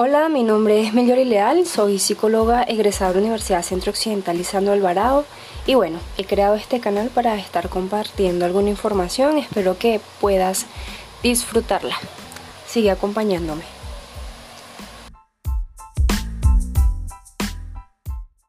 Hola, mi nombre es Meliori Leal, soy psicóloga egresada de la Universidad Centro Occidental Lisandro Alvarado y bueno, he creado este canal para estar compartiendo alguna información, espero que puedas disfrutarla. Sigue acompañándome.